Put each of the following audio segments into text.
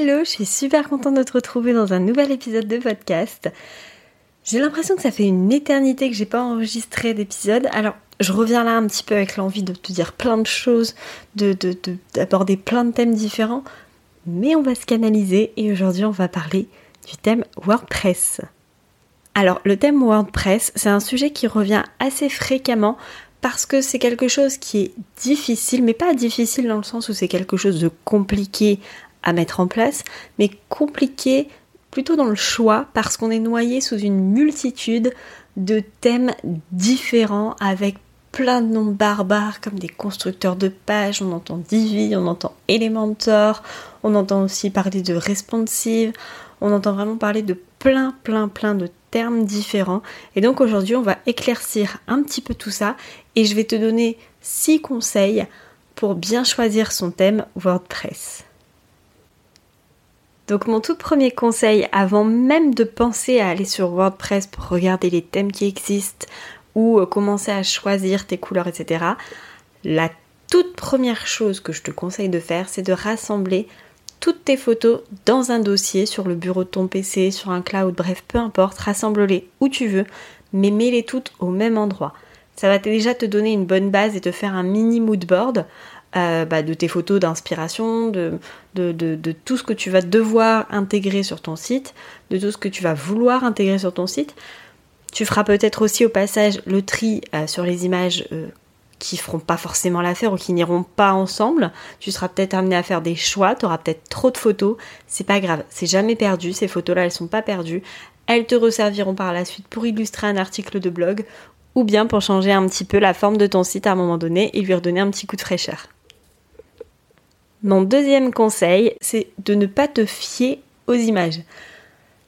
Hello, je suis super contente de te retrouver dans un nouvel épisode de podcast. J'ai l'impression que ça fait une éternité que j'ai pas enregistré d'épisode. Alors, je reviens là un petit peu avec l'envie de te dire plein de choses, de, d'aborder plein de thèmes différents, mais on va se canaliser et aujourd'hui on va parler du thème WordPress. Alors, le thème WordPress, c'est un sujet qui revient assez fréquemment parce que c'est quelque chose qui est difficile, mais pas difficile dans le sens où c'est quelque chose de compliqué à mettre en place, mais compliqué plutôt dans le choix parce qu'on est noyé sous une multitude de thèmes différents avec plein de noms barbares comme des constructeurs de pages, on entend Divi, on entend Elementor, on entend aussi parler de responsive, on entend vraiment parler de plein plein plein de termes différents. Et donc aujourd'hui on va éclaircir un petit peu tout ça et je vais te donner 6 conseils pour bien choisir son thème WordPress. Donc mon tout premier conseil, avant même de penser à aller sur WordPress pour regarder les thèmes qui existent ou euh, commencer à choisir tes couleurs, etc., la toute première chose que je te conseille de faire, c'est de rassembler toutes tes photos dans un dossier sur le bureau de ton PC, sur un cloud, bref, peu importe, rassemble-les où tu veux, mais mets-les toutes au même endroit. Ça va déjà te donner une bonne base et te faire un mini mood board euh, bah, de tes photos d'inspiration, de, tout ce que tu vas devoir intégrer sur ton site, de tout ce que tu vas vouloir intégrer sur ton site. Tu feras peut-être aussi au passage le tri euh, sur les images euh, qui feront pas forcément l'affaire ou qui n'iront pas ensemble. Tu seras peut-être amené à faire des choix, tu auras peut-être trop de photos. C'est pas grave, c'est jamais perdu, ces photos-là elles sont pas perdues. Elles te resserviront par la suite pour illustrer un article de blog ou bien pour changer un petit peu la forme de ton site à un moment donné et lui redonner un petit coup de fraîcheur. Mon deuxième conseil, c'est de ne pas te fier aux images.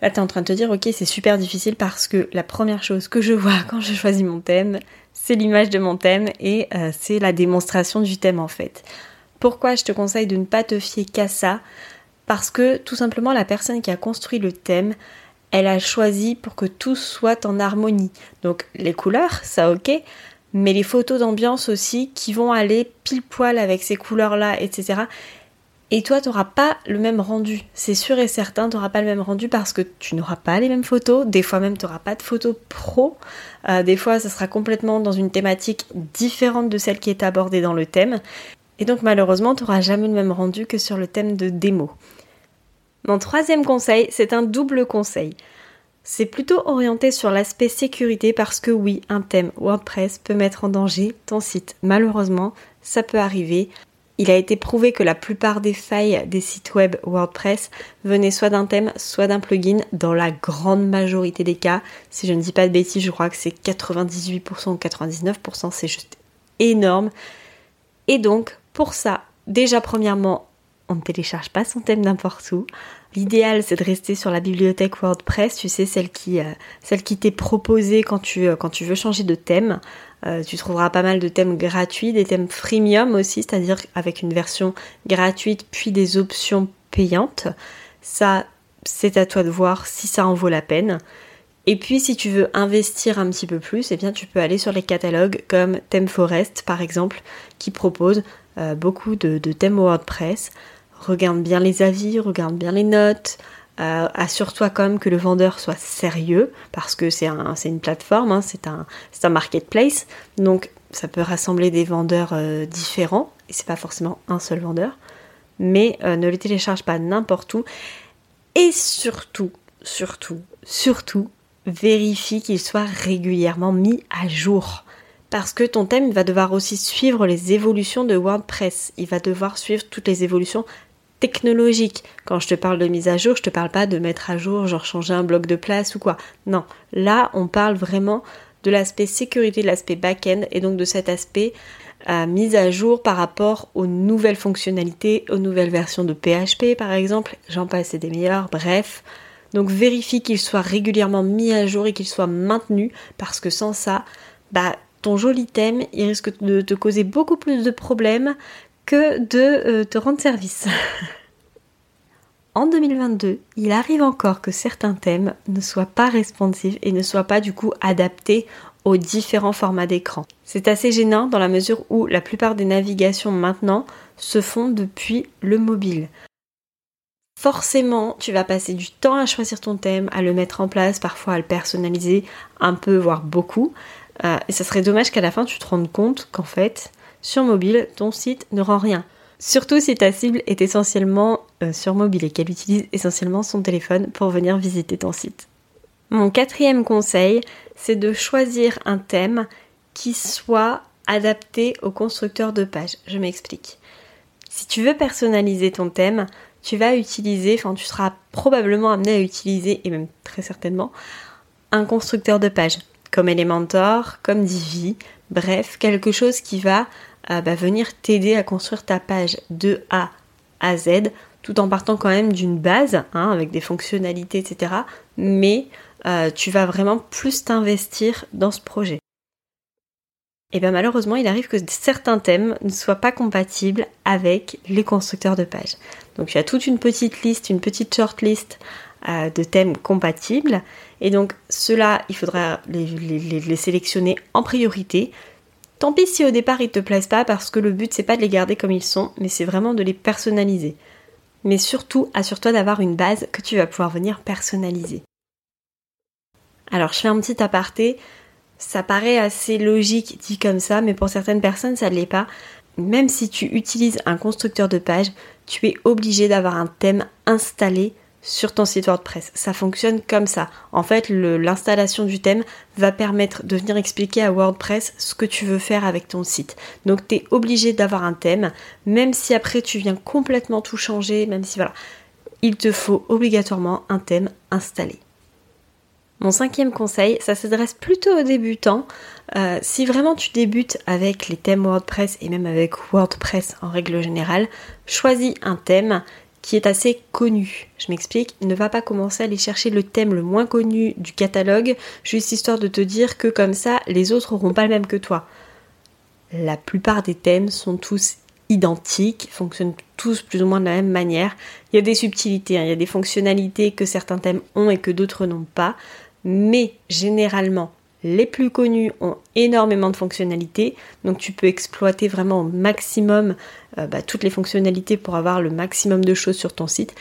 Là, tu es en train de te dire, ok, c'est super difficile parce que la première chose que je vois quand je choisis mon thème, c'est l'image de mon thème et euh, c'est la démonstration du thème en fait. Pourquoi je te conseille de ne pas te fier qu'à ça? Parce que tout simplement, la personne qui a construit le thème, elle a choisi pour que tout soit en harmonie. Donc les couleurs, ça ok, mais les photos d'ambiance aussi qui vont aller pile poil avec ces couleurs-là, etc. Et toi, tu n'auras pas le même rendu. C'est sûr et certain, tu n'auras pas le même rendu parce que tu n'auras pas les mêmes photos. Des fois même, tu n'auras pas de photos pro. Euh, des fois, ça sera complètement dans une thématique différente de celle qui est abordée dans le thème. Et donc, malheureusement, tu n'auras jamais le même rendu que sur le thème de démo. Mon troisième conseil, c'est un double conseil. C'est plutôt orienté sur l'aspect sécurité parce que oui, un thème WordPress peut mettre en danger ton site. Malheureusement, ça peut arriver. Il a été prouvé que la plupart des failles des sites web WordPress venaient soit d'un thème, soit d'un plugin, dans la grande majorité des cas. Si je ne dis pas de bêtises, je crois que c'est 98% ou 99%, c'est juste énorme. Et donc, pour ça, déjà premièrement, on ne télécharge pas son thème n'importe où. L'idéal, c'est de rester sur la bibliothèque WordPress, tu sais, celle qui, euh, t'est proposée quand tu, euh, quand tu veux changer de thème. Euh, tu trouveras pas mal de thèmes gratuits, des thèmes freemium aussi, c'est-à-dire avec une version gratuite puis des options payantes. Ça, c'est à toi de voir si ça en vaut la peine. Et puis si tu veux investir un petit peu plus, eh bien tu peux aller sur les catalogues comme ThemeForest par exemple, qui propose beaucoup de, thèmes WordPress. Regarde bien les avis, regarde bien les notes, euh, assure-toi quand même que le vendeur soit sérieux, parce que c'est un, une plateforme, hein, c'est un, marketplace, donc ça peut rassembler des vendeurs euh, différents, et c'est pas forcément un seul vendeur, mais euh, ne le télécharge pas n'importe où, et surtout, surtout, surtout, vérifie qu'il soit régulièrement mis à jour parce que ton thème va devoir aussi suivre les évolutions de WordPress. Il va devoir suivre toutes les évolutions technologique. Quand je te parle de mise à jour, je te parle pas de mettre à jour, genre changer un bloc de place ou quoi. Non, là on parle vraiment de l'aspect sécurité, de l'aspect back-end et donc de cet aspect euh, mise à jour par rapport aux nouvelles fonctionnalités, aux nouvelles versions de PHP par exemple, j'en passe et des meilleurs, bref. Donc vérifie qu'il soit régulièrement mis à jour et qu'il soit maintenu parce que sans ça, bah joli thème, il risque de te causer beaucoup plus de problèmes que de euh, te rendre service. en 2022, il arrive encore que certains thèmes ne soient pas responsifs et ne soient pas du coup adaptés aux différents formats d'écran. C'est assez gênant dans la mesure où la plupart des navigations maintenant se font depuis le mobile. Forcément, tu vas passer du temps à choisir ton thème, à le mettre en place, parfois à le personnaliser un peu, voire beaucoup. Euh, et ça serait dommage qu'à la fin tu te rendes compte qu'en fait, sur mobile, ton site ne rend rien. Surtout si ta cible est essentiellement euh, sur mobile et qu'elle utilise essentiellement son téléphone pour venir visiter ton site. Mon quatrième conseil, c'est de choisir un thème qui soit adapté au constructeur de page. Je m'explique. Si tu veux personnaliser ton thème, tu vas utiliser, enfin tu seras probablement amené à utiliser, et même très certainement, un constructeur de page, comme Elementor, comme Divi, bref, quelque chose qui va euh, bah, venir t'aider à construire ta page de A à Z, tout en partant quand même d'une base, hein, avec des fonctionnalités, etc. Mais euh, tu vas vraiment plus t'investir dans ce projet. Et bien malheureusement, il arrive que certains thèmes ne soient pas compatibles avec les constructeurs de pages. Donc il y toute une petite liste, une petite shortlist de thèmes compatibles. Et donc ceux-là, il faudra les, les, sélectionner en priorité. Tant pis si au départ ils te plaisent pas parce que le but c'est pas de les garder comme ils sont, mais c'est vraiment de les personnaliser. Mais surtout, assure-toi d'avoir une base que tu vas pouvoir venir personnaliser. Alors je fais un petit aparté, ça paraît assez logique dit comme ça, mais pour certaines personnes ça ne l'est pas. Même si tu utilises un constructeur de page, tu es obligé d'avoir un thème installé sur ton site WordPress. Ça fonctionne comme ça. En fait, l'installation du thème va permettre de venir expliquer à WordPress ce que tu veux faire avec ton site. Donc, tu es obligé d'avoir un thème, même si après tu viens complètement tout changer, même si voilà, il te faut obligatoirement un thème installé. Mon cinquième conseil, ça s'adresse plutôt aux débutants. Euh, si vraiment tu débutes avec les thèmes WordPress et même avec WordPress en règle générale, choisis un thème qui est assez connu. Je m'explique, ne va pas commencer à aller chercher le thème le moins connu du catalogue, juste histoire de te dire que comme ça, les autres n'auront pas le même que toi. La plupart des thèmes sont tous identiques, fonctionnent tous plus ou moins de la même manière. Il y a des subtilités, hein. il y a des fonctionnalités que certains thèmes ont et que d'autres n'ont pas mais généralement les plus connus ont énormément de fonctionnalités, donc tu peux exploiter vraiment au maximum euh, bah, toutes les fonctionnalités pour avoir le maximum de choses sur ton site.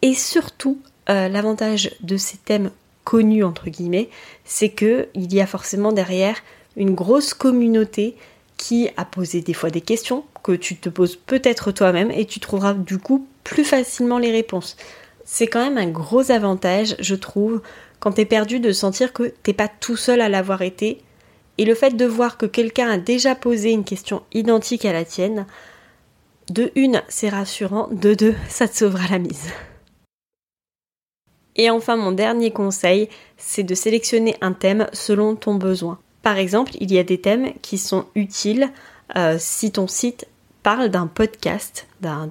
Et surtout, euh, l'avantage de ces thèmes connus entre guillemets, c'est que il y a forcément derrière une grosse communauté qui a posé des fois des questions que tu te poses peut-être toi-même et tu trouveras du coup plus facilement les réponses. C'est quand même un gros avantage, je trouve, quand t'es perdu, de sentir que t'es pas tout seul à l'avoir été. Et le fait de voir que quelqu'un a déjà posé une question identique à la tienne, de une, c'est rassurant, de deux, ça te sauvera la mise. Et enfin, mon dernier conseil, c'est de sélectionner un thème selon ton besoin. Par exemple, il y a des thèmes qui sont utiles euh, si ton site parle d'un podcast, d'un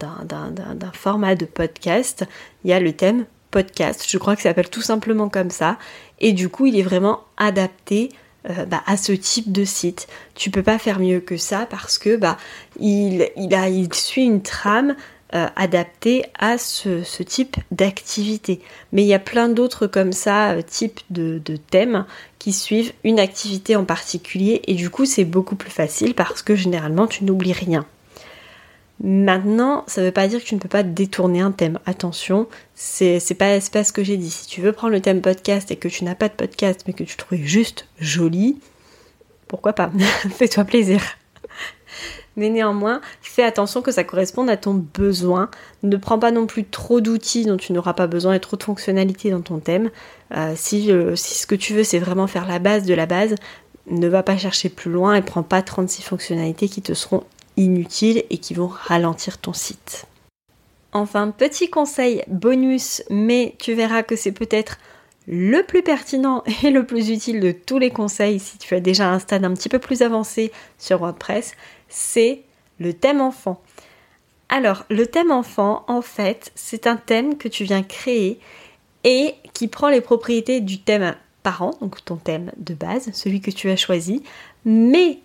format de podcast. Il y a le thème podcast. Je crois que ça s'appelle tout simplement comme ça. Et du coup, il est vraiment adapté euh, bah, à ce type de site. Tu peux pas faire mieux que ça parce que bah il, il, a, il suit une trame euh, adaptée à ce, type d'activité. Mais il y a plein d'autres comme ça, euh, types de, de thèmes qui suivent une activité en particulier et du coup c'est beaucoup plus facile parce que généralement tu n'oublies rien. Maintenant, ça ne veut pas dire que tu ne peux pas détourner un thème. Attention, c'est pas, pas ce que j'ai dit. Si tu veux prendre le thème podcast et que tu n'as pas de podcast mais que tu trouves juste joli, pourquoi pas? Fais-toi plaisir. Mais néanmoins, fais attention que ça corresponde à ton besoin. Ne prends pas non plus trop d'outils dont tu n'auras pas besoin et trop de fonctionnalités dans ton thème. Euh, si, euh, si ce que tu veux c'est vraiment faire la base de la base, ne va pas chercher plus loin et prends pas 36 fonctionnalités qui te seront inutiles et qui vont ralentir ton site. Enfin, petit conseil bonus, mais tu verras que c'est peut-être le plus pertinent et le plus utile de tous les conseils si tu as déjà un stade un petit peu plus avancé sur WordPress, c'est le thème enfant. Alors, le thème enfant, en fait, c'est un thème que tu viens créer et qui prend les propriétés du thème parent, donc ton thème de base, celui que tu as choisi, mais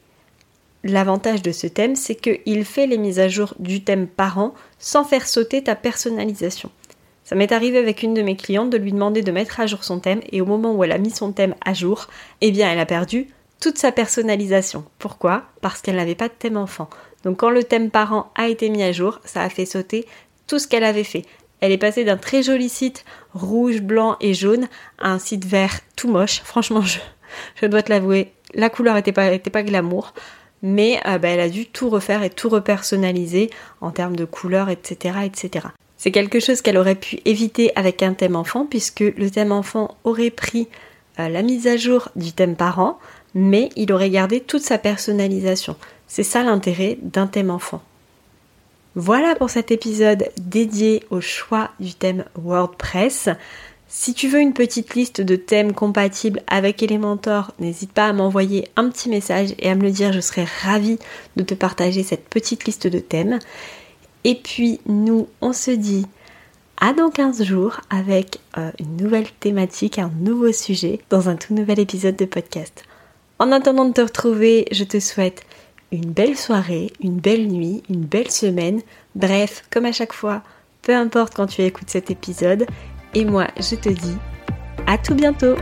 l'avantage de ce thème, c'est qu'il fait les mises à jour du thème parent sans faire sauter ta personnalisation. Ça m'est arrivé avec une de mes clientes de lui demander de mettre à jour son thème et au moment où elle a mis son thème à jour, eh bien elle a perdu toute sa personnalisation. Pourquoi? Parce qu'elle n'avait pas de thème enfant. Donc quand le thème parent a été mis à jour, ça a fait sauter tout ce qu'elle avait fait. Elle est passée d'un très joli site rouge, blanc et jaune à un site vert tout moche. Franchement, je, dois te l'avouer, la couleur n'était était pas glamour. Mais euh, bah, elle a dû tout refaire et tout repersonnaliser en termes de couleur, etc. etc. C'est quelque chose qu'elle aurait pu éviter avec un thème enfant, puisque le thème enfant aurait pris euh, la mise à jour du thème parent, mais il aurait gardé toute sa personnalisation. C'est ça l'intérêt d'un thème enfant. Voilà pour cet épisode dédié au choix du thème WordPress. Si tu veux une petite liste de thèmes compatibles avec Elementor, n'hésite pas à m'envoyer un petit message et à me le dire, je serai ravie de te partager cette petite liste de thèmes. Et puis nous, on se dit à dans 15 jours avec euh, une nouvelle thématique, un nouveau sujet dans un tout nouvel épisode de podcast. En attendant de te retrouver, je te souhaite une belle soirée, une belle nuit, une belle semaine. Bref, comme à chaque fois, peu importe quand tu écoutes cet épisode. Et moi, je te dis à tout bientôt